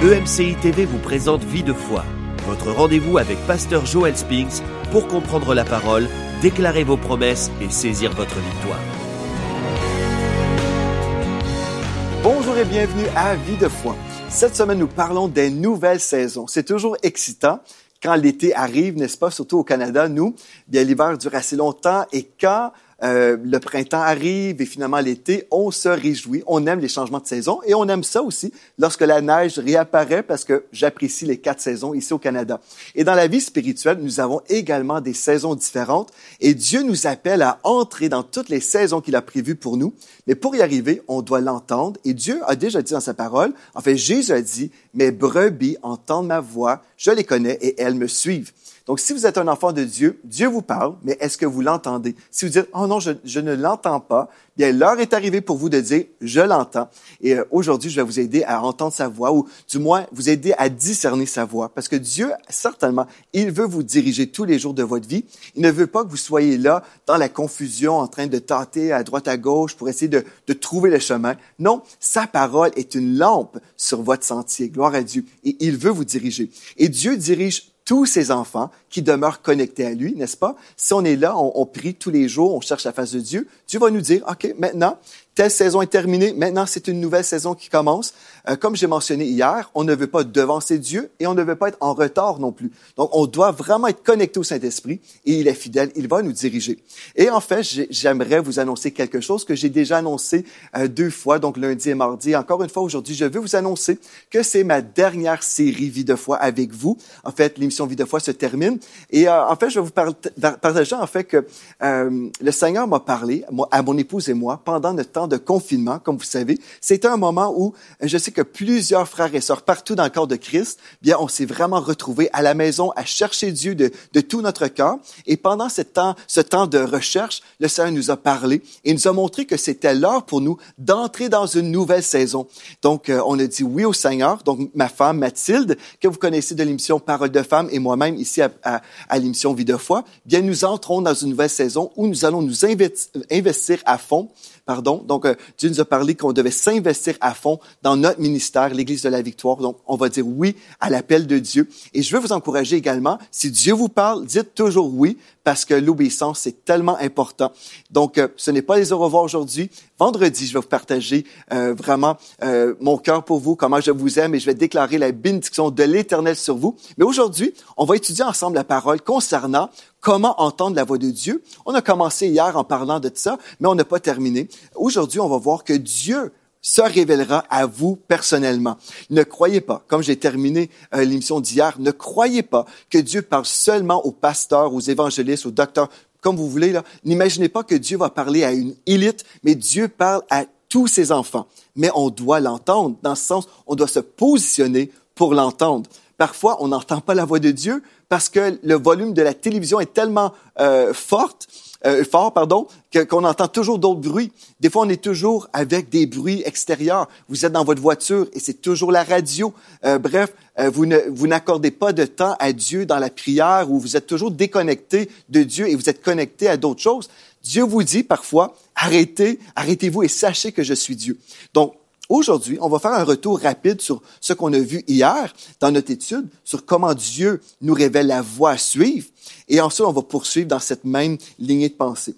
EMCI TV vous présente Vie de foi, votre rendez-vous avec Pasteur Joel Spinks pour comprendre la parole, déclarer vos promesses et saisir votre victoire. Bonjour et bienvenue à Vie de foi. Cette semaine, nous parlons des nouvelles saisons. C'est toujours excitant quand l'été arrive, n'est-ce pas, surtout au Canada, nous, bien l'hiver dure assez longtemps et quand euh, le printemps arrive et finalement l'été, on se réjouit, on aime les changements de saison et on aime ça aussi lorsque la neige réapparaît parce que j'apprécie les quatre saisons ici au Canada. Et dans la vie spirituelle, nous avons également des saisons différentes et Dieu nous appelle à entrer dans toutes les saisons qu'il a prévues pour nous. Mais pour y arriver, on doit l'entendre et Dieu a déjà dit dans sa parole, en fait Jésus a dit, mes brebis entendent ma voix, je les connais et elles me suivent. Donc, si vous êtes un enfant de Dieu, Dieu vous parle, mais est-ce que vous l'entendez? Si vous dites, oh non, je, ne l'entends pas, bien, l'heure est arrivée pour vous de dire, je l'entends. Et euh, aujourd'hui, je vais vous aider à entendre sa voix, ou du moins, vous aider à discerner sa voix. Parce que Dieu, certainement, il veut vous diriger tous les jours de votre vie. Il ne veut pas que vous soyez là, dans la confusion, en train de tâter à droite, à gauche, pour essayer de, de trouver le chemin. Non, sa parole est une lampe sur votre sentier. Gloire à Dieu. Et il veut vous diriger. Et Dieu dirige tous ses enfants qui demeurent connectés à lui, n'est-ce pas? Si on est là, on, prie tous les jours, on cherche la face de Dieu, Dieu va nous dire, OK, maintenant, telle saison est terminée, maintenant c'est une nouvelle saison qui commence. Euh, comme j'ai mentionné hier, on ne veut pas devancer Dieu et on ne veut pas être en retard non plus. Donc on doit vraiment être connecté au Saint-Esprit et il est fidèle, il va nous diriger. Et en fait, j'aimerais vous annoncer quelque chose que j'ai déjà annoncé euh, deux fois, donc lundi et mardi. Encore une fois, aujourd'hui, je veux vous annoncer que c'est ma dernière série Vie de foi avec vous. En fait, l'émission Vie de foi se termine et euh, en fait, je vais vous partager en fait que le Seigneur m'a parlé à mon épouse et moi pendant notre temps de confinement, comme vous savez, c'était un moment où je sais que plusieurs frères et sœurs partout dans le corps de Christ, bien, on s'est vraiment retrouvés à la maison à chercher Dieu de, de tout notre cœur. Et pendant ce temps, ce temps de recherche, le Seigneur nous a parlé et nous a montré que c'était l'heure pour nous d'entrer dans une nouvelle saison. Donc, euh, on a dit oui au Seigneur. Donc, ma femme Mathilde, que vous connaissez de l'émission Parole de femme, et moi-même ici à, à, l'émission Vie de foi, bien, nous entrons dans une nouvelle saison où nous allons nous investir à fond pardon? Donc, euh, Dieu nous a parlé qu'on devait s'investir à fond dans notre ministère, l'Église de la Victoire. Donc, on va dire oui à l'appel de Dieu. Et je veux vous encourager également, si Dieu vous parle, dites toujours oui, parce que l'obéissance, c'est tellement important. Donc, euh, ce n'est pas les au revoir aujourd'hui. Vendredi, je vais vous partager euh, vraiment euh, mon cœur pour vous, comment je vous aime, et je vais déclarer la bénédiction de l'Éternel sur vous. Mais aujourd'hui, on va étudier ensemble la parole concernant comment entendre la voix de Dieu. On a commencé hier en parlant de ça, mais on n'a pas terminé. Aujourd'hui, on va voir que Dieu se révélera à vous personnellement. Ne croyez pas, comme j'ai terminé euh, l'émission d'hier, ne croyez pas que Dieu parle seulement aux pasteurs, aux évangélistes, aux docteurs, comme vous voulez. N'imaginez pas que Dieu va parler à une élite, mais Dieu parle à tous ses enfants. Mais on doit l'entendre, dans ce sens, on doit se positionner pour l'entendre. Parfois, on n'entend pas la voix de Dieu parce que le volume de la télévision est tellement euh, forte euh, fort, pardon, qu'on entend toujours d'autres bruits. Des fois, on est toujours avec des bruits extérieurs. Vous êtes dans votre voiture et c'est toujours la radio. Euh, bref, euh, vous, ne, vous n'accordez pas de temps à Dieu dans la prière ou vous êtes toujours déconnecté de Dieu et vous êtes connecté à d'autres choses. Dieu vous dit parfois, arrêtez, arrêtez-vous et sachez que je suis Dieu. Donc, Aujourd'hui, on va faire un retour rapide sur ce qu'on a vu hier dans notre étude, sur comment Dieu nous révèle la voie à suivre. Et ensuite, on va poursuivre dans cette même lignée de pensée.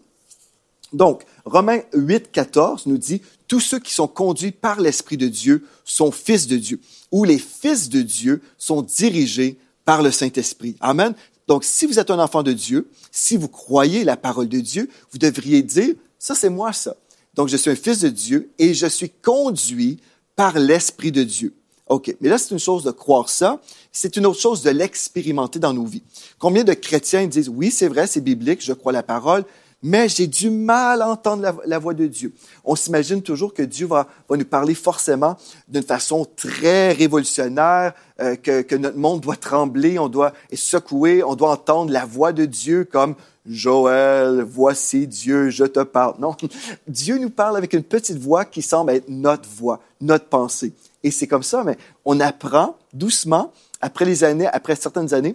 Donc, Romains 8, 14 nous dit, tous ceux qui sont conduits par l'Esprit de Dieu sont fils de Dieu, ou les fils de Dieu sont dirigés par le Saint-Esprit. Amen. Donc, si vous êtes un enfant de Dieu, si vous croyez la parole de Dieu, vous devriez dire, ça c'est moi ça. Donc, je suis un fils de Dieu et je suis conduit par l'Esprit de Dieu. OK, mais là, c'est une chose de croire ça, c'est une autre chose de l'expérimenter dans nos vies. Combien de chrétiens disent, oui, c'est vrai, c'est biblique, je crois la parole, mais j'ai du mal à entendre la, voix de Dieu. On s'imagine toujours que Dieu va, nous parler forcément d'une façon très révolutionnaire, euh, que, que, notre monde doit trembler, on doit être secouer, on doit entendre la voix de Dieu comme Joël, voici Dieu, je te parle. Non, Dieu nous parle avec une petite voix qui semble être notre voix, notre pensée. Et c'est comme ça, mais on apprend doucement, après les années, après certaines années,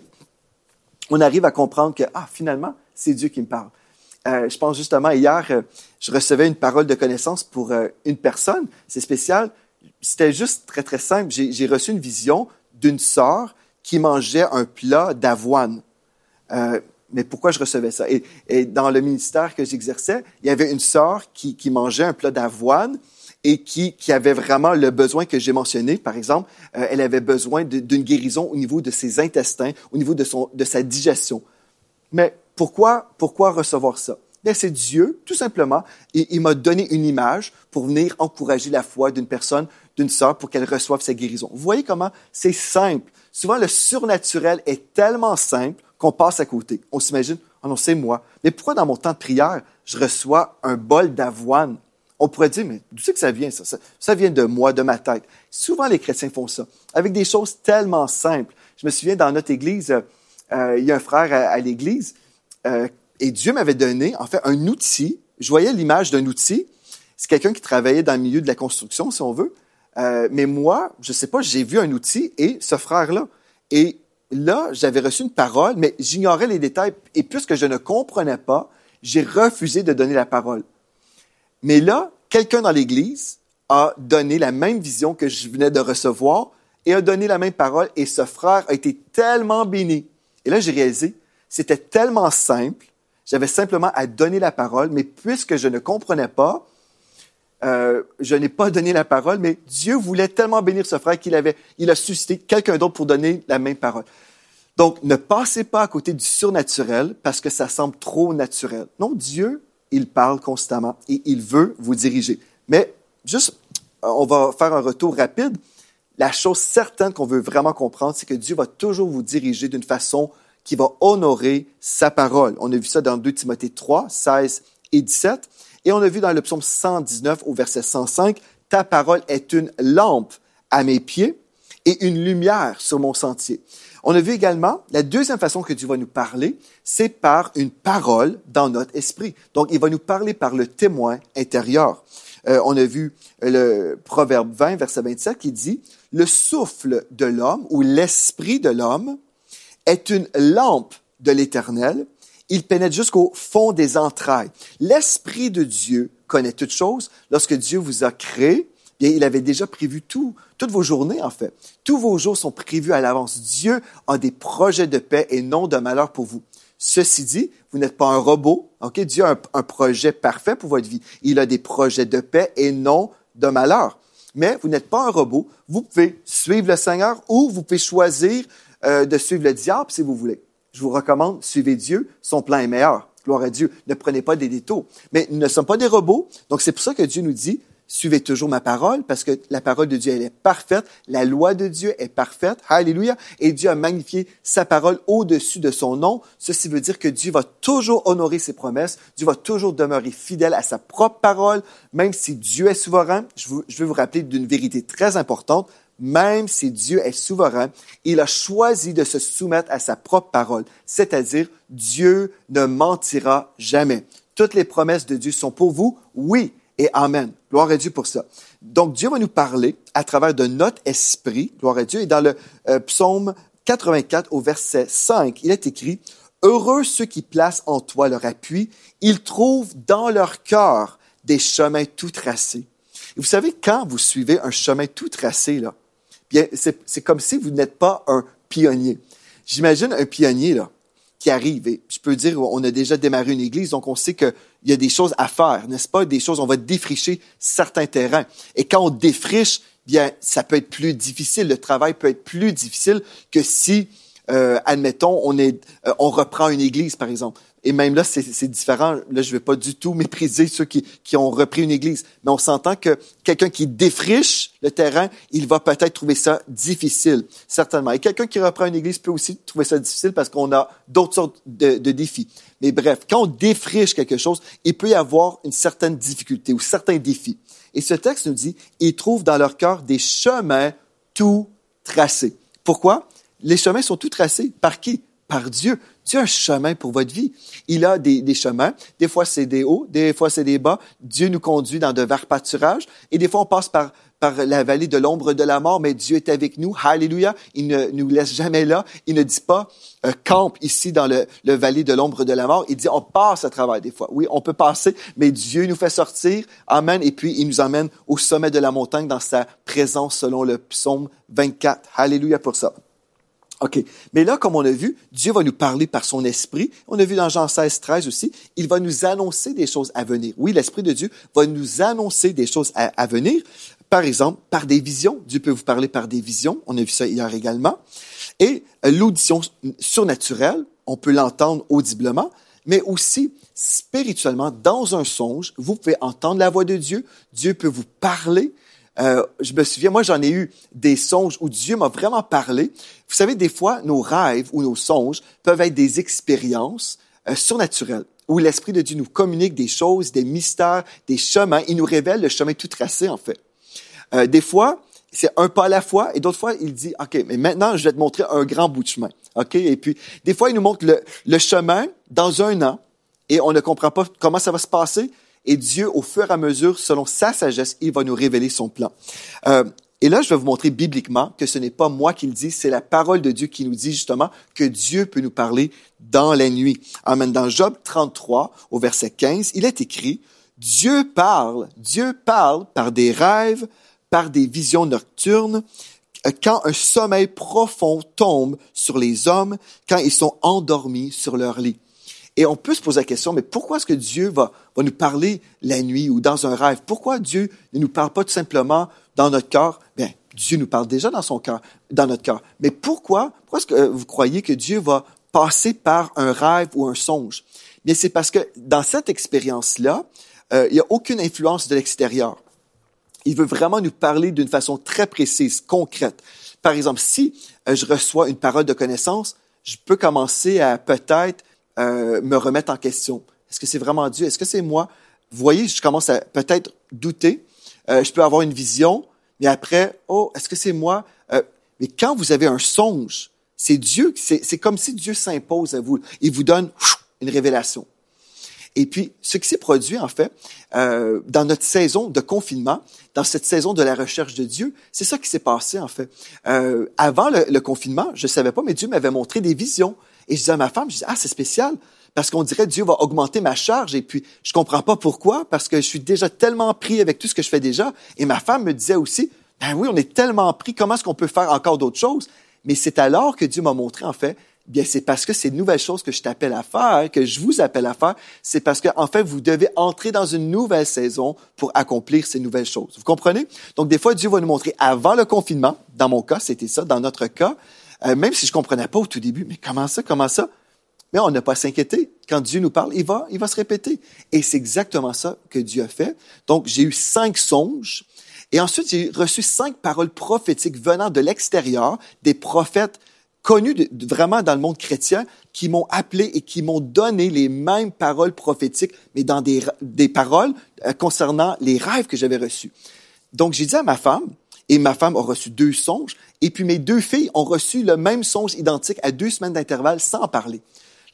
on arrive à comprendre que, ah, finalement, c'est Dieu qui me parle. Euh, je pense justement, hier, euh, je recevais une parole de connaissance pour euh, une personne. C'est spécial. c'était juste très, très simple. J'ai reçu une vision d'une sœur qui mangeait un plat d'avoine. Mais pourquoi je recevais ça? Et, dans le ministère que j'exerçais, il y avait une sœur qui, mangeait un plat d'avoine et qui, avait vraiment le besoin que j'ai mentionné. Par exemple, elle avait besoin d'une guérison au niveau de ses intestins, au niveau de, son, de sa digestion. Mais pourquoi, recevoir ça? c'est Dieu, tout simplement. Il m'a donné une image pour venir encourager la foi d'une personne, d'une sœur, pour qu'elle reçoive sa guérison. Vous voyez comment c'est simple. Souvent, le surnaturel est tellement simple qu'on passe à côté. On s'imagine, oh non, c'est moi. Mais pourquoi dans mon temps de prière, je reçois un bol d'avoine? On pourrait dire, mais d'où c'est que ça vient, ça? vient de moi, de ma tête. Souvent, les chrétiens font ça, avec des choses tellement simples. Je me souviens, dans notre église, euh, il y a un frère à, l'église, euh, et Dieu m'avait donné, en fait, un outil. Je voyais l'image d'un outil. C'est quelqu'un qui travaillait dans le milieu de la construction, si on veut. Euh, mais moi, je sais pas, j'ai vu un outil et ce frère-là. Et là, j'avais reçu une parole, mais j'ignorais les détails. Et puisque je ne comprenais pas, j'ai refusé de donner la parole. Mais là, quelqu'un dans l'Église a donné la même vision que je venais de recevoir et a donné la même parole. Et ce frère a été tellement béni. Et là, j'ai réalisé, c'était tellement simple. J'avais simplement à donner la parole, mais puisque je ne comprenais pas, euh, je n'ai pas donné la parole, mais Dieu voulait tellement bénir ce frère qu'il avait, il a suscité quelqu'un d'autre pour donner la même parole. Donc, ne passez pas à côté du surnaturel parce que ça semble trop naturel. Non, Dieu, il parle constamment et il veut vous diriger. Mais juste, on va faire un retour rapide. La chose certaine qu'on veut vraiment comprendre, c'est que Dieu va toujours vous diriger d'une façon qui va honorer sa parole. On a vu ça dans 2 Timothée 3, 16 et 17. Et on a vu dans le psaume 119 au verset 105, Ta parole est une lampe à mes pieds et une lumière sur mon sentier. On a vu également la deuxième façon que Dieu va nous parler, c'est par une parole dans notre esprit. Donc, il va nous parler par le témoin intérieur. Euh, on a vu le Proverbe 20, verset 27, qui dit, Le souffle de l'homme ou l'esprit de l'homme est une lampe de l'Éternel il pénètre jusqu'au fond des entrailles. L'Esprit de Dieu connaît toutes choses. Lorsque Dieu vous a créé, bien, il avait déjà prévu tout, toutes vos journées, en fait. Tous vos jours sont prévus à l'avance. Dieu a des projets de paix et non de malheur pour vous. Ceci dit, vous n'êtes pas un robot. ok? Dieu a un, un, projet parfait pour votre vie. Il a des projets de paix et non de malheur. Mais vous n'êtes pas un robot. Vous pouvez suivre le Seigneur ou vous pouvez choisir euh, de suivre le diable si vous voulez je vous recommande, suivez Dieu, son plan est meilleur. Gloire à Dieu. Ne prenez pas des détours. Mais nous ne sommes pas des robots, donc c'est pour ça que Dieu nous dit, suivez toujours ma parole, parce que la parole de Dieu, elle est parfaite, la loi de Dieu est parfaite, alléluia, et Dieu a magnifié sa parole au-dessus de son nom. Ceci veut dire que Dieu va toujours honorer ses promesses, Dieu va toujours demeurer fidèle à sa propre parole, même si Dieu est souverain. Je, je veux vous rappeler d'une vérité très importante, même si Dieu est souverain, il a choisi de se soumettre à sa propre parole, c'est-à-dire Dieu ne mentira jamais. Toutes les promesses de Dieu sont pour vous, oui et amen. Gloire à Dieu pour ça. Donc Dieu va nous parler à travers de notre esprit, gloire à Dieu, et dans le euh, psaume 84 au verset 5, il est écrit, Heureux ceux qui placent en toi leur appui, ils trouvent dans leur cœur des chemins tout tracés. Et vous savez, quand vous suivez un chemin tout tracé, là, c'est comme si vous n'êtes pas un pionnier. J'imagine un pionnier, qui arrive. Et je peux dire, on a déjà démarré une église, donc on sait qu'il y a des choses à faire, n'est-ce pas? Des choses, on va défricher certains terrains. Et quand on défriche, bien, ça peut être plus difficile. Le travail peut être plus difficile que si, euh, admettons, euh, on reprend une église, par exemple. Et même là, c'est différent. Là, je ne vais pas du tout mépriser ceux qui, ont repris une église. Mais on s'entend que quelqu'un qui défriche le terrain, il va peut-être trouver ça difficile, certainement. Et quelqu'un qui reprend une église peut aussi trouver ça difficile parce qu'on a d'autres sortes de, de, défis. Mais bref, quand on défriche quelque chose, il peut y avoir une certaine difficulté ou certains défis. Et ce texte nous dit, ils trouvent dans leur cœur des chemins tout tracés. Pourquoi? Les chemins sont tout tracés. Par qui? Par Dieu. Dieu a un chemin pour votre vie. Il a des, des chemins. Des fois, c'est des hauts, des fois, c'est des bas. Dieu nous conduit dans de verts pâturages. Et des fois, on passe par par la vallée de l'ombre de la mort, mais Dieu est avec nous. Alléluia. Il ne nous laisse jamais là. Il ne dit pas, euh, campe ici dans le, le vallée de l'ombre de la mort. Il dit, on passe à travers des fois. Oui, on peut passer, mais Dieu nous fait sortir. Amen. Et puis, il nous emmène au sommet de la montagne dans sa présence selon le psaume 24. Alléluia pour ça. OK. Mais là, comme on a vu, Dieu va nous parler par son esprit. On a vu dans Jean 16, 13 aussi, il va nous annoncer des choses à venir. Oui, l'esprit de Dieu va nous annoncer des choses à, venir. Par exemple, par des visions. Dieu peut vous parler par des visions. On a vu ça hier également. Et euh, l'audition surnaturelle, on peut l'entendre audiblement, mais aussi spirituellement, dans un songe, vous pouvez entendre la voix de Dieu. Dieu peut vous parler. Euh, je me souviens, moi j'en ai eu des songes où Dieu m'a vraiment parlé. Vous savez, des fois, nos rêves ou nos songes peuvent être des expériences euh, surnaturelles où l'Esprit de Dieu nous communique des choses, des mystères, des chemins. Il nous révèle le chemin tout tracé, en fait. Euh, des fois, c'est un pas à la fois, et d'autres fois, il dit, OK, mais maintenant, je vais te montrer un grand bout de chemin. OK? Et puis, des fois, il nous montre le, le chemin dans un an, et on ne comprend pas comment ça va se passer, et Dieu, au fur et à mesure, selon sa sagesse, il va nous révéler son plan. Euh, et là, je vais vous montrer bibliquement que ce n'est pas moi qui le dis, c'est la parole de Dieu qui nous dit justement que Dieu peut nous parler dans la nuit. Amen. Dans Job 33, au verset 15, il est écrit, Dieu parle, Dieu parle par des rêves, par des visions nocturnes, quand un sommeil profond tombe sur les hommes, quand ils sont endormis sur leur lit. Et on peut se poser la question, mais pourquoi est-ce que Dieu va, va nous parler la nuit ou dans un rêve? Pourquoi Dieu ne nous parle pas tout simplement dans notre cœur? Bien, Dieu nous parle déjà dans son cœur, dans notre cœur. Mais pourquoi, pourquoi est-ce que vous croyez que Dieu va passer par un rêve ou un songe? Bien, c'est parce que dans cette expérience-là, euh, il n'y a aucune influence de l'extérieur. Il veut vraiment nous parler d'une façon très précise, concrète. Par exemple, si euh, je reçois une parole de connaissance, je peux commencer à peut-être euh, me remettre en question. Est-ce que c'est vraiment Dieu? Est-ce que c'est moi? Vous voyez, je commence à peut-être douter. Euh, je peux avoir une vision, mais après, oh, est-ce que c'est moi? Euh, mais quand vous avez un songe, c'est Dieu, c'est comme si Dieu s'impose à vous. Il vous donne une révélation. Et puis, ce qui s'est produit, en fait, euh, dans notre saison de confinement, dans cette saison de la recherche de Dieu, c'est ça qui s'est passé, en fait. Euh, avant le, le, confinement, je savais pas, mais Dieu m'avait montré des visions. Et je disais à ma femme, je disais, ah, c'est spécial, parce qu'on dirait Dieu va augmenter ma charge. Et puis, je comprends pas pourquoi, parce que je suis déjà tellement pris avec tout ce que je fais déjà. Et ma femme me disait aussi, ben oui, on est tellement pris, comment est-ce qu'on peut faire encore d'autres choses? Mais c'est alors que Dieu m'a montré, en fait, bien, c'est parce que ces nouvelles choses que je t'appelle à faire, que je vous appelle à faire, c'est parce que, en fait, vous devez entrer dans une nouvelle saison pour accomplir ces nouvelles choses. Vous comprenez? Donc, des fois, Dieu va nous montrer avant le confinement. Dans mon cas, c'était ça. Dans notre cas, euh, même si je comprenais pas au tout début, mais comment ça, comment ça? Mais on n'a pas à s'inquiéter. Quand Dieu nous parle, il va, il va se répéter. Et c'est exactement ça que Dieu a fait. Donc, j'ai eu cinq songes. Et ensuite, j'ai reçu cinq paroles prophétiques venant de l'extérieur, des prophètes connus vraiment dans le monde chrétien, qui m'ont appelé et qui m'ont donné les mêmes paroles prophétiques, mais dans des, des paroles euh, concernant les rêves que j'avais reçus. Donc, j'ai dit à ma femme, et ma femme a reçu deux songes. Et puis mes deux filles ont reçu le même songe identique à deux semaines d'intervalle sans parler.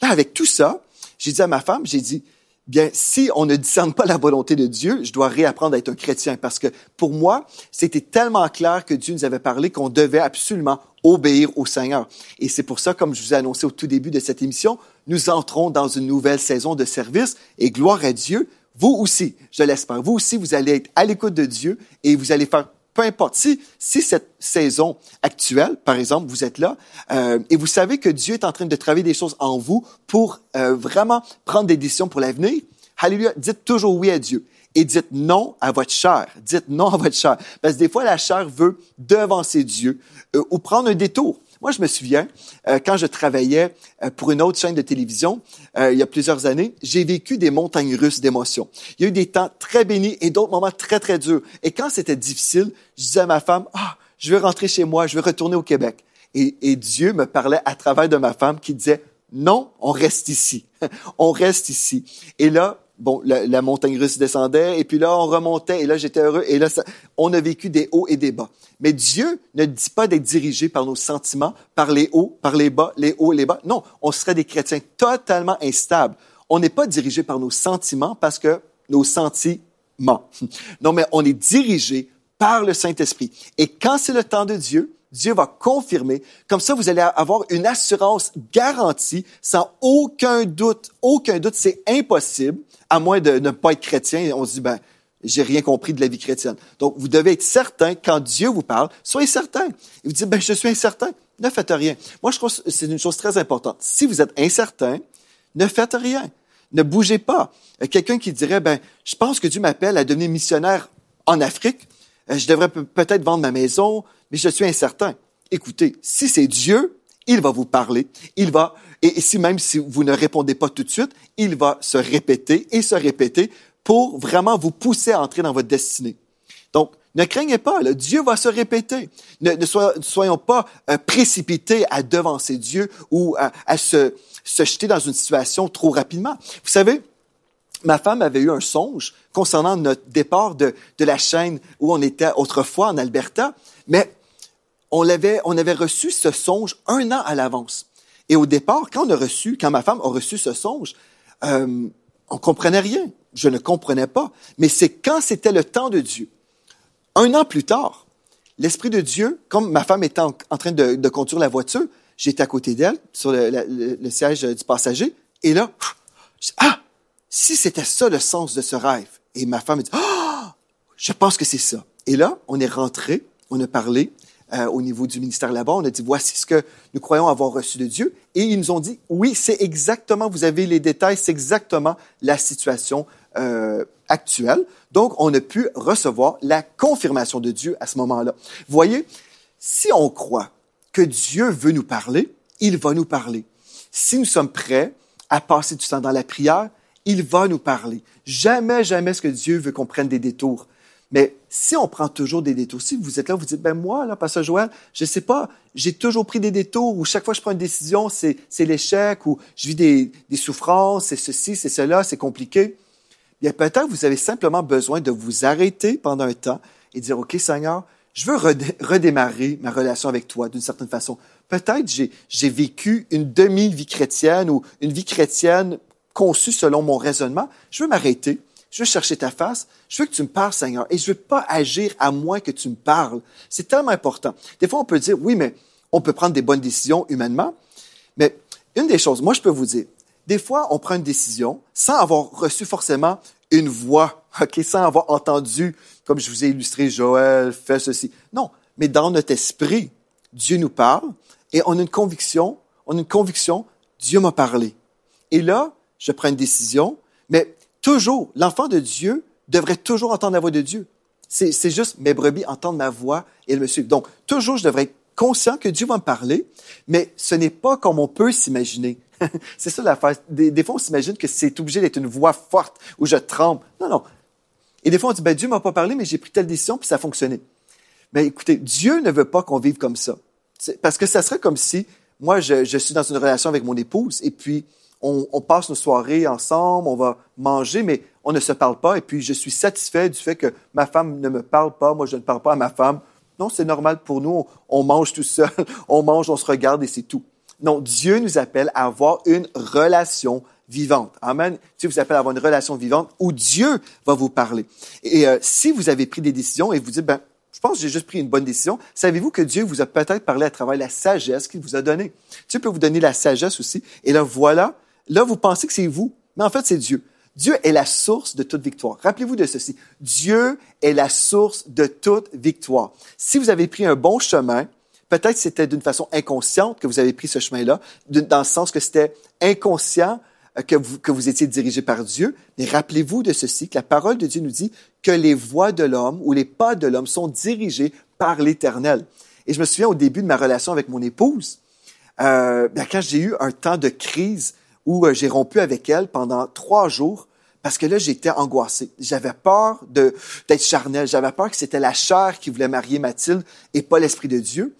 Là, avec tout ça, j'ai dit à ma femme, j'ai dit, bien, si on ne discerne pas la volonté de Dieu, je dois réapprendre à être un chrétien parce que pour moi, c'était tellement clair que Dieu nous avait parlé qu'on devait absolument obéir au Seigneur. Et c'est pour ça, comme je vous ai annoncé au tout début de cette émission, nous entrons dans une nouvelle saison de service et gloire à Dieu. Vous aussi, je l'espère, vous aussi, vous allez être à l'écoute de Dieu et vous allez faire peu importe. Si, si cette saison actuelle, par exemple, vous êtes là euh, et vous savez que Dieu est en train de travailler des choses en vous pour euh, vraiment prendre des décisions pour l'avenir, Alléluia, dites toujours oui à Dieu et dites non à votre chair. Dites non à votre chair. Parce que des fois, la chair veut devancer Dieu euh, ou prendre un détour. Moi, je me souviens, euh, quand je travaillais euh, pour une autre chaîne de télévision, euh, il y a plusieurs années, j'ai vécu des montagnes russes d'émotions. Il y a eu des temps très bénis et d'autres moments très, très durs. Et quand c'était difficile, je disais à ma femme, ah, je veux rentrer chez moi, je veux retourner au Québec. Et, et Dieu me parlait à travers de ma femme qui disait, non, on reste ici. on reste ici. Et là, bon, la, montagne russe descendait, et puis là, on remontait, et là, j'étais heureux, et là, on a vécu des hauts et des bas. Mais Dieu ne dit pas d'être dirigé par nos sentiments, par les hauts, par les bas, les hauts et les bas. Non, on serait des chrétiens totalement instables. On n'est pas dirigé par nos sentiments parce que nos sentiments. Non, mais on est dirigé par le Saint-Esprit. Et quand c'est le temps de Dieu, Dieu va confirmer. Comme ça, vous allez avoir une assurance garantie, sans aucun doute. Aucun doute, c'est impossible, à moins de ne pas être chrétien. On se dit, ben, j'ai rien compris de la vie chrétienne. Donc, vous devez être certain, quand Dieu vous parle, soyez certain. Et vous dites, ben, je suis incertain. Ne faites rien. Moi, je crois que c'est une chose très importante. Si vous êtes incertain, ne faites rien. Ne bougez pas. Euh, quelqu'un qui dirait, ben, je pense que Dieu m'appelle à devenir missionnaire en Afrique. Euh, je devrais peut-être vendre ma maison, mais je suis incertain. Écoutez, si c'est Dieu, il va vous parler. Il va, et si même si vous ne répondez pas tout de suite, il va se répéter et se répéter pour vraiment vous pousser à entrer dans votre destinée. Donc, ne craignez pas, Dieu va se répéter. Ne, soyons pas euh, précipités à devancer Dieu ou à, se, se jeter dans une situation trop rapidement. Vous savez, ma femme avait eu un songe concernant notre départ de, de la chaîne où on était autrefois en Alberta, mais on, l'avait, on avait reçu ce songe un an à l'avance. Et au départ, quand on a reçu, quand ma femme a reçu ce songe, euh, on comprenait rien. Je ne comprenais pas. Mais c'est quand c'était le temps de Dieu. Un an plus tard, l'Esprit de Dieu, comme ma femme était en, train de, conduire la voiture, j'étais à côté d'elle, sur le, siège du passager, et là, ah, si c'était ça le sens de ce rêve. Et ma femme me dit, ah, je pense que c'est ça. Et là, on est rentré, on a parlé, euh, au niveau du ministère là-bas. On a dit, voici ce que nous croyons avoir reçu de Dieu. Et ils nous ont dit, oui, c'est exactement, vous avez les détails, c'est exactement la situation euh, actuelle. Donc, on a pu recevoir la confirmation de Dieu à ce moment-là. Voyez, si on croit que Dieu veut nous parler, il va nous parler. Si nous sommes prêts à passer du temps dans la prière, il va nous parler. Jamais, jamais ce que Dieu veut qu'on prenne des détours. Mais si on prend toujours des détours, si vous êtes là, vous dites, ben moi, là, Pasteur Joël, je sais pas, j'ai toujours pris des détours où chaque fois que je prends une décision, c'est, l'échec ou je vis des, souffrances, c'est ceci, c'est cela, c'est compliqué. Bien, peut-être vous avez simplement besoin de vous arrêter pendant un temps et dire, OK, Seigneur, je veux redémarrer ma relation avec toi d'une certaine façon. Peut-être j'ai vécu une demi-vie chrétienne ou une vie chrétienne conçue selon mon raisonnement. Je veux m'arrêter je veux chercher ta face, je veux que tu me parles, Seigneur, et je veux pas agir à moins que tu me parles. C'est tellement important. Des fois, on peut dire, oui, mais on peut prendre des bonnes décisions humainement, mais une des choses, moi, je peux vous dire, des fois, on prend une décision sans avoir reçu forcément une voix, sans avoir entendu, comme je vous ai illustré, Joël, fais ceci. Non, mais dans notre esprit, Dieu nous parle et on a une conviction, on a une conviction, Dieu m'a parlé. Et là, je prends une décision, Toujours, l'enfant de Dieu devrait toujours entendre la voix de Dieu. C'est juste, mes brebis entendent ma voix et elles me suivent. Donc, toujours, je devrais être conscient que Dieu va me parler, mais ce n'est pas comme on peut s'imaginer. c'est ça l'affaire. Des, des fois, on s'imagine que c'est obligé d'être une voix forte où je tremble. Non, non. Et des fois, on dit, ben, Dieu m'a pas parlé, mais j'ai pris telle décision, puis ça a fonctionné. Mais écoutez, Dieu ne veut pas qu'on vive comme ça. Parce que ça serait comme si, moi, je suis dans une relation avec mon épouse, et puis on, passe nos soirées ensemble, on va manger, mais on ne se parle pas. Et puis, je suis satisfait du fait que ma femme ne me parle pas, moi, je ne parle pas à ma femme. Non, c'est normal pour nous. On, mange tout seul, on mange, on se regarde et c'est tout. Non, Dieu nous appelle à avoir une relation vivante. Amen. Dieu vous appelle à avoir une relation vivante où Dieu va vous parler. Et euh, si vous avez pris des décisions et vous dites, ben, je pense que j'ai juste pris une bonne décision. Savez-vous que Dieu vous a peut-être parlé à travers la sagesse qu'il vous a donnée? Dieu peut vous donner la sagesse aussi. Et là, voilà, Là, vous pensez que c'est vous, mais en fait, c'est Dieu. Dieu est la source de toute victoire. Rappelez-vous de ceci. Dieu est la source de toute victoire. Si vous avez pris un bon chemin, peut-être c'était d'une façon inconsciente que vous avez pris ce chemin-là, dans le sens que c'était inconscient euh, que vous, que vous étiez dirigé par Dieu. Mais rappelez-vous de ceci, que la parole de Dieu nous dit que les voies de l'homme ou les pas de l'homme sont dirigés par l'Éternel. Et je me souviens au début de ma relation avec mon épouse, euh, ben, quand j'ai eu un temps de crise où euh, j'ai rompu avec elle pendant trois jours parce que là, j'étais angoissé. J'avais peur d'être charnel. J'avais peur que c'était la chair qui voulait marier Mathilde et pas l'Esprit de Dieu.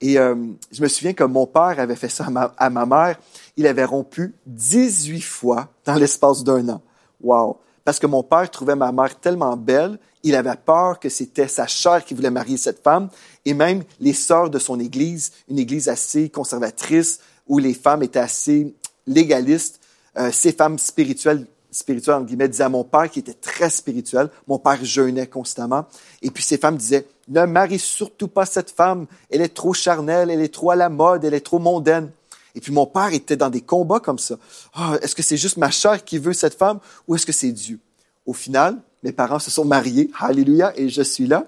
Et euh, je me souviens que mon père avait fait ça à ma, mère. Il avait rompu 18 fois dans l'espace d'un an. Wow! Parce que mon père trouvait ma mère tellement belle, il avait peur que c'était sa chair qui voulait marier cette femme. Et même les sœurs de son église, une église assez conservatrice, où les femmes étaient assez légaliste, euh, ces femmes spirituelles spirituel, en guillemets, disait à mon père, qui était très spirituel, mon père jeûnait constamment, et puis ces femmes disaient, ne marie surtout pas cette femme, elle est trop charnelle, elle est trop à la mode, elle est trop mondaine. Et puis mon père était dans des combats comme ça. Ah, est-ce que c'est juste ma chair qui veut cette femme ou est-ce que c'est Dieu? Au final, mes parents se sont mariés, alléluia, et je suis là.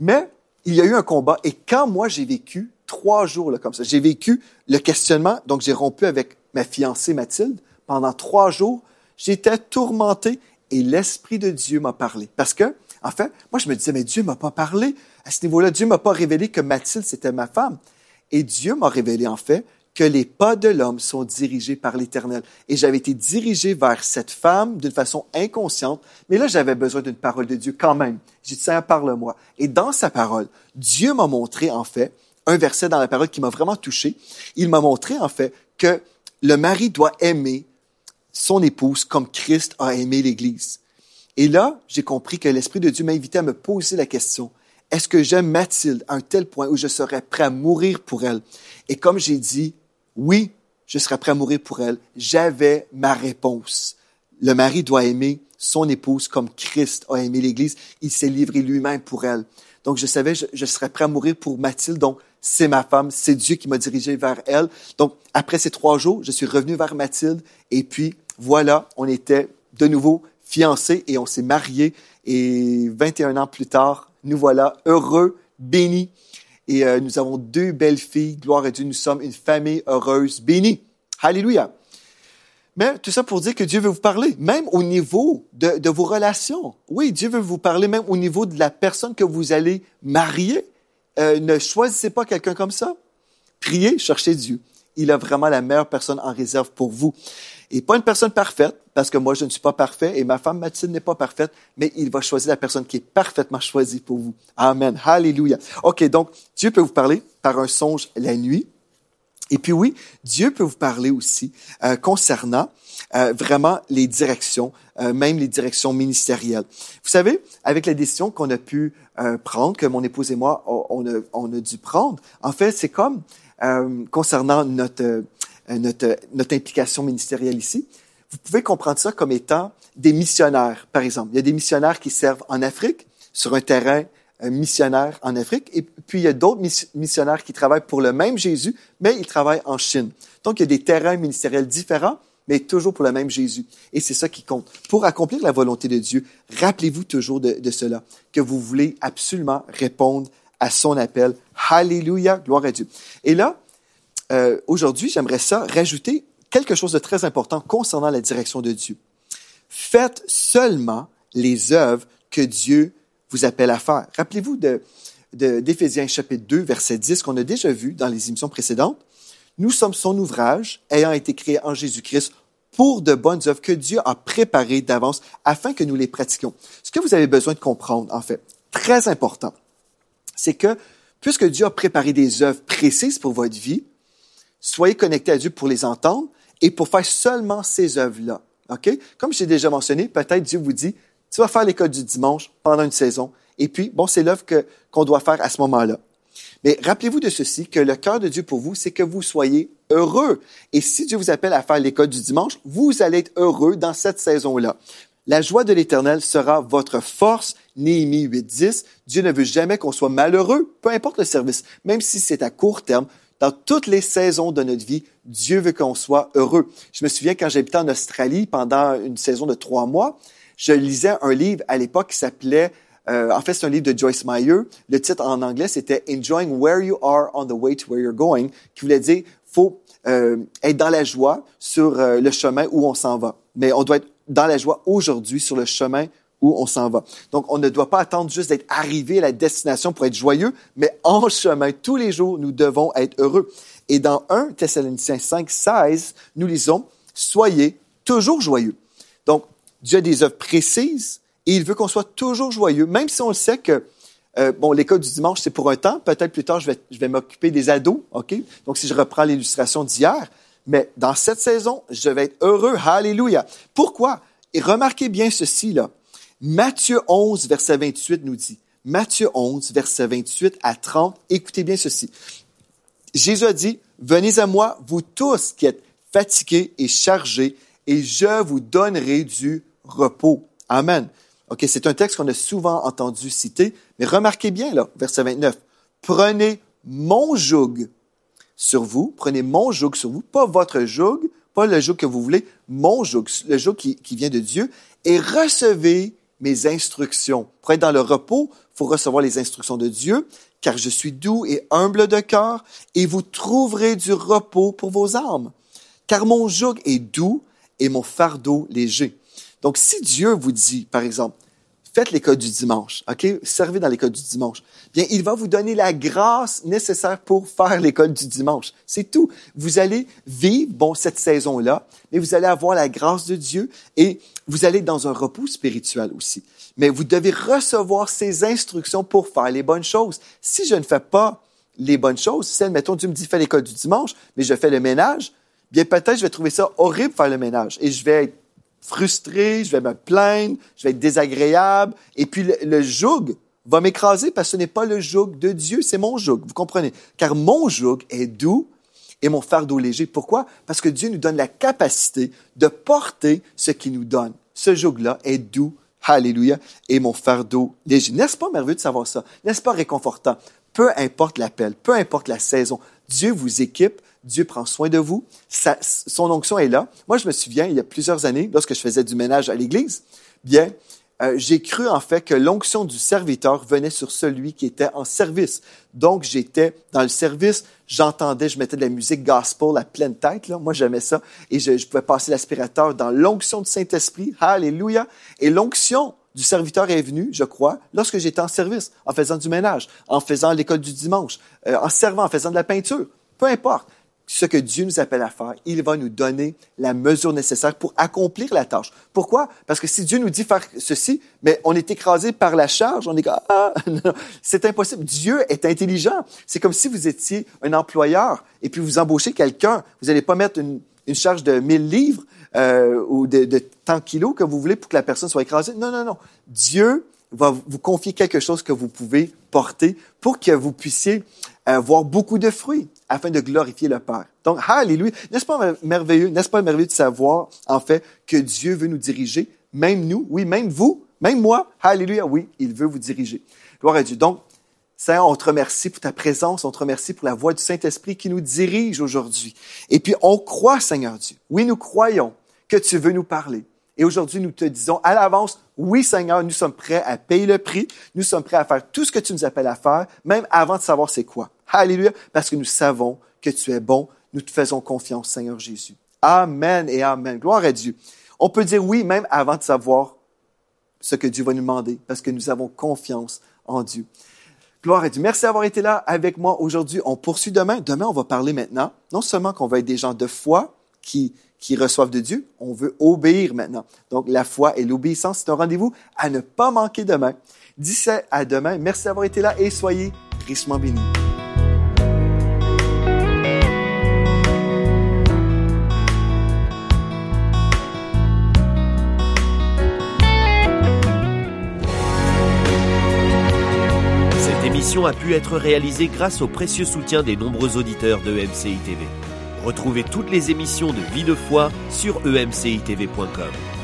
Mais il y a eu un combat et quand moi j'ai vécu trois jours là, comme ça, j'ai vécu le questionnement, donc j'ai rompu avec ma fiancée Mathilde pendant trois jours, j'étais tourmenté et l'Esprit de Dieu m'a parlé. Parce que, en fait, moi je me disais, mais Dieu m'a pas parlé. À ce niveau-là, Dieu m'a pas révélé que Mathilde c'était ma femme. Et Dieu m'a révélé en fait que les pas de l'homme sont dirigés par l'Éternel. Et j'avais été dirigé vers cette femme d'une façon inconsciente, mais là, j'avais besoin d'une parole de Dieu quand même. J'ai dit, Seigneur, parle-moi. Et dans sa parole, Dieu m'a montré, en fait, un verset dans la parole qui m'a vraiment touché. Il m'a montré, en fait, que le mari doit aimer son épouse comme Christ a aimé l'Église. Et là, j'ai compris que l'Esprit de Dieu m'a invité à me poser la question, est-ce que j'aime Mathilde à un tel point où je serais prêt à mourir pour elle? Et comme j'ai dit, oui, je serais prêt à mourir pour elle. J'avais ma réponse. Le mari doit aimer son épouse comme Christ a aimé l'Église. Il s'est livré lui-même pour elle. Donc, je savais, je, je, serais prêt à mourir pour Mathilde. Donc, c'est ma femme, c'est Dieu qui m'a dirigé vers elle. Donc, après ces trois jours, je suis revenu vers Mathilde. Et puis, voilà, on était de nouveau fiancés et on s'est mariés. Et 21 ans plus tard, nous voilà heureux, bénis et euh, nous avons deux belles filles. Gloire à Dieu, nous sommes une famille heureuse, bénie. Alléluia. Mais tout ça pour dire que Dieu veut vous parler, même au niveau de, de, vos relations. Oui, Dieu veut vous parler même au niveau de la personne que vous allez marier. Euh, ne choisissez pas quelqu'un comme ça. Priez, cherchez Dieu. Il a vraiment la meilleure personne en réserve pour vous. Et pas une personne parfaite, parce que moi, je ne suis pas parfait et ma femme Mathilde n'est pas parfaite, mais il va choisir la personne qui est parfaitement choisie pour vous. Amen. Alléluia. OK, donc, Dieu peut vous parler par un songe la nuit. Et puis oui, Dieu peut vous parler aussi euh, concernant euh, vraiment les directions, euh, même les directions ministérielles. Vous savez, avec la décision qu'on a pu euh, prendre, que mon épouse et moi, on a, on a dû prendre, en fait, c'est comme euh, concernant notre, notre, notre implication ministérielle ici vous pouvez comprendre ça comme étant des missionnaires, par exemple. Il y a des missionnaires qui servent en Afrique, sur un terrain missionnaire en Afrique, et puis il y a d'autres missionnaires qui travaillent pour le même Jésus, mais ils travaillent en Chine. Donc il y a des terrains ministériels différents, mais toujours pour le même Jésus. Et c'est ça qui compte. Pour accomplir la volonté de Dieu, rappelez-vous toujours de, de, cela, que vous voulez absolument répondre à son appel. Alléluia, gloire à Dieu. Et là, euh, aujourd'hui, j'aimerais ça rajouter quelque chose de très important concernant la direction de Dieu. Faites seulement les œuvres que Dieu vous appelle à faire. Rappelez-vous de, chapitre 2, verset 10 qu'on a déjà vu dans les émissions précédentes. Nous sommes son ouvrage, ayant été créé en Jésus-Christ pour de bonnes œuvres que Dieu a préparées d'avance afin que nous les pratiquions. Ce que vous avez besoin de comprendre, en fait, très important, c'est que puisque Dieu a préparé des œuvres précises pour votre vie, soyez connectés à Dieu pour les entendre, et pour faire seulement ces œuvres-là. OK? Comme j'ai déjà mentionné, peut-être Dieu vous dit, tu vas faire l'école du dimanche pendant une saison, et puis, bon, c'est l'œuvre qu'on doit faire à ce moment-là. Mais rappelez-vous de ceci, que le cœur de Dieu pour vous, c'est que vous soyez heureux. Et si Dieu vous appelle à faire l'école du dimanche, vous allez être heureux dans cette saison-là. La joie de l'Éternel sera votre force. Néhémie 8.10. Dieu ne veut jamais qu'on soit malheureux, peu importe le service, même si c'est à court terme. Dans toutes les saisons de notre vie, Dieu veut qu'on soit heureux. Je me souviens quand j'habitais en Australie pendant une saison de trois mois, je lisais un livre à l'époque qui s'appelait, euh, en fait c'est un livre de Joyce Meyer. Le titre en anglais c'était Enjoying Where You Are on the Way to Where You're Going, qui voulait dire faut euh, être dans la joie sur euh, le chemin où on s'en va. Mais on doit être dans la joie aujourd'hui sur le chemin où on s'en va. Donc, on ne doit pas attendre juste d'être arrivé à la destination pour être joyeux, mais en chemin, tous les jours, nous devons être heureux. Et dans 1 Thessaloniciens 5, 16, nous lisons, Soyez toujours joyeux. Dieu a des œuvres précises et il veut qu'on soit toujours joyeux, même si on le sait que, euh, bon, l'école du dimanche, c'est pour un temps. Peut-être plus tard, je vais, je vais m'occuper des ados, OK? Donc, si je reprends l'illustration d'hier, mais dans cette saison, je vais être heureux. Alléluia. Pourquoi? Et remarquez bien ceci, là. Matthieu 11, verset 28 nous dit, Matthieu 11, verset 28 à 30, écoutez bien ceci. Jésus a dit, Venez à moi, vous tous qui êtes fatigués et chargés, et je vous donnerai du repos. Amen. OK, c'est un texte qu'on a souvent entendu citer, mais remarquez bien là, verset 29. Prenez mon joug sur vous, prenez mon joug sur vous, pas votre joug, pas le joug que vous voulez, mon joug, le joug qui, qui vient de Dieu, et recevez mes instructions. Pour être dans le repos, il faut recevoir les instructions de Dieu, car je suis doux et humble de cœur, et vous trouverez du repos pour vos âmes. Car mon joug est doux et mon fardeau léger. Donc, si Dieu vous dit, par exemple, faites l'école du dimanche, OK? Servez dans l'école du dimanche. Bien, il va vous donner la grâce nécessaire pour faire l'école du dimanche. C'est tout. Vous allez vivre, bon, cette saison-là, mais vous allez avoir la grâce de Dieu et vous allez dans un repos spirituel aussi. Mais vous devez recevoir ces instructions pour faire les bonnes choses. Si je ne fais pas les bonnes choses, si, admettons, Dieu me dit fais l'école du dimanche, mais je fais le ménage, bien peut-être je vais trouver ça horrible faire le ménage et je vais être frustré, je vais me plaindre, je vais être désagréable. Et puis le, joug va m'écraser parce que ce n'est pas le joug de Dieu, c'est mon joug. Vous comprenez? Car mon joug est doux et mon fardeau léger. Pourquoi? Parce que Dieu nous donne la capacité de porter ce qu'il nous donne. Ce joug-là est doux, Alléluia, et mon fardeau léger. N'est-ce pas merveilleux de savoir ça? N'est-ce pas réconfortant? Peu importe l'appel, peu importe la saison, Dieu vous équipe Dieu prend soin de vous. son onction est là. Moi, je me souviens, il y a plusieurs années, lorsque je faisais du ménage à l'église, bien, euh, j'ai cru en fait que l'onction du serviteur venait sur celui qui était en service. Donc, j'étais dans le service, j'entendais, je mettais de la musique gospel à pleine tête, là. moi j'aimais ça, et je, je pouvais passer l'aspirateur dans l'onction du Saint-Esprit, Alléluia, et l'onction du serviteur est venue, je crois, lorsque j'étais en service, en faisant du ménage, en faisant l'école du dimanche, euh, en servant, en faisant de la peinture, peu importe ce que Dieu nous appelle à faire, il va nous donner la mesure nécessaire pour accomplir la tâche. Pourquoi? Parce que si Dieu nous dit faire ceci, mais on est écrasé par la charge, on est ah, c'est impossible. Dieu est intelligent. C'est comme si vous étiez un employeur et puis vous embauchez quelqu'un. Vous n'allez pas mettre une, charge de 1000 livres euh, ou de, de tant kilos que vous voulez pour que la personne soit écrasée. Non, non, non. Dieu va vous confier quelque chose que vous pouvez porter pour que vous puissiez avoir beaucoup de fruits afin de glorifier le Père. Donc, alléluia. N'est-ce pas merveilleux, n'est-ce pas merveilleux de savoir, en fait, que Dieu veut nous diriger, même nous, oui, même vous, même moi, alléluia, oui, il veut vous diriger. Gloire à Dieu. Donc, Seigneur, on te remercie pour ta présence, on te remercie pour la voix du Saint-Esprit qui nous dirige aujourd'hui. Et puis, on croit, Seigneur Dieu. Oui, nous croyons que tu veux nous parler. Et aujourd'hui, nous te disons à l'avance, oui Seigneur, nous sommes prêts à payer le prix, nous sommes prêts à faire tout ce que tu nous appelles à faire, même avant de savoir c'est quoi. Alléluia, parce que nous savons que tu es bon, nous te faisons confiance, Seigneur Jésus. Amen et Amen. Gloire à Dieu. On peut dire oui même avant de savoir ce que Dieu va nous demander, parce que nous avons confiance en Dieu. Gloire à Dieu. Merci d'avoir été là avec moi aujourd'hui. On poursuit demain. Demain, on va parler maintenant, non seulement qu'on va être des gens de foi qui qui reçoivent de Dieu, on veut obéir maintenant. Donc, la foi et l'obéissance, c'est un rendez-vous à ne pas manquer demain. D'ici à demain, merci d'avoir été là et soyez richement bénis. A pu être réalisée grâce au précieux soutien des nombreux auditeurs de MCI TV. Retrouvez toutes les émissions de Vie de foi sur emcitv.com.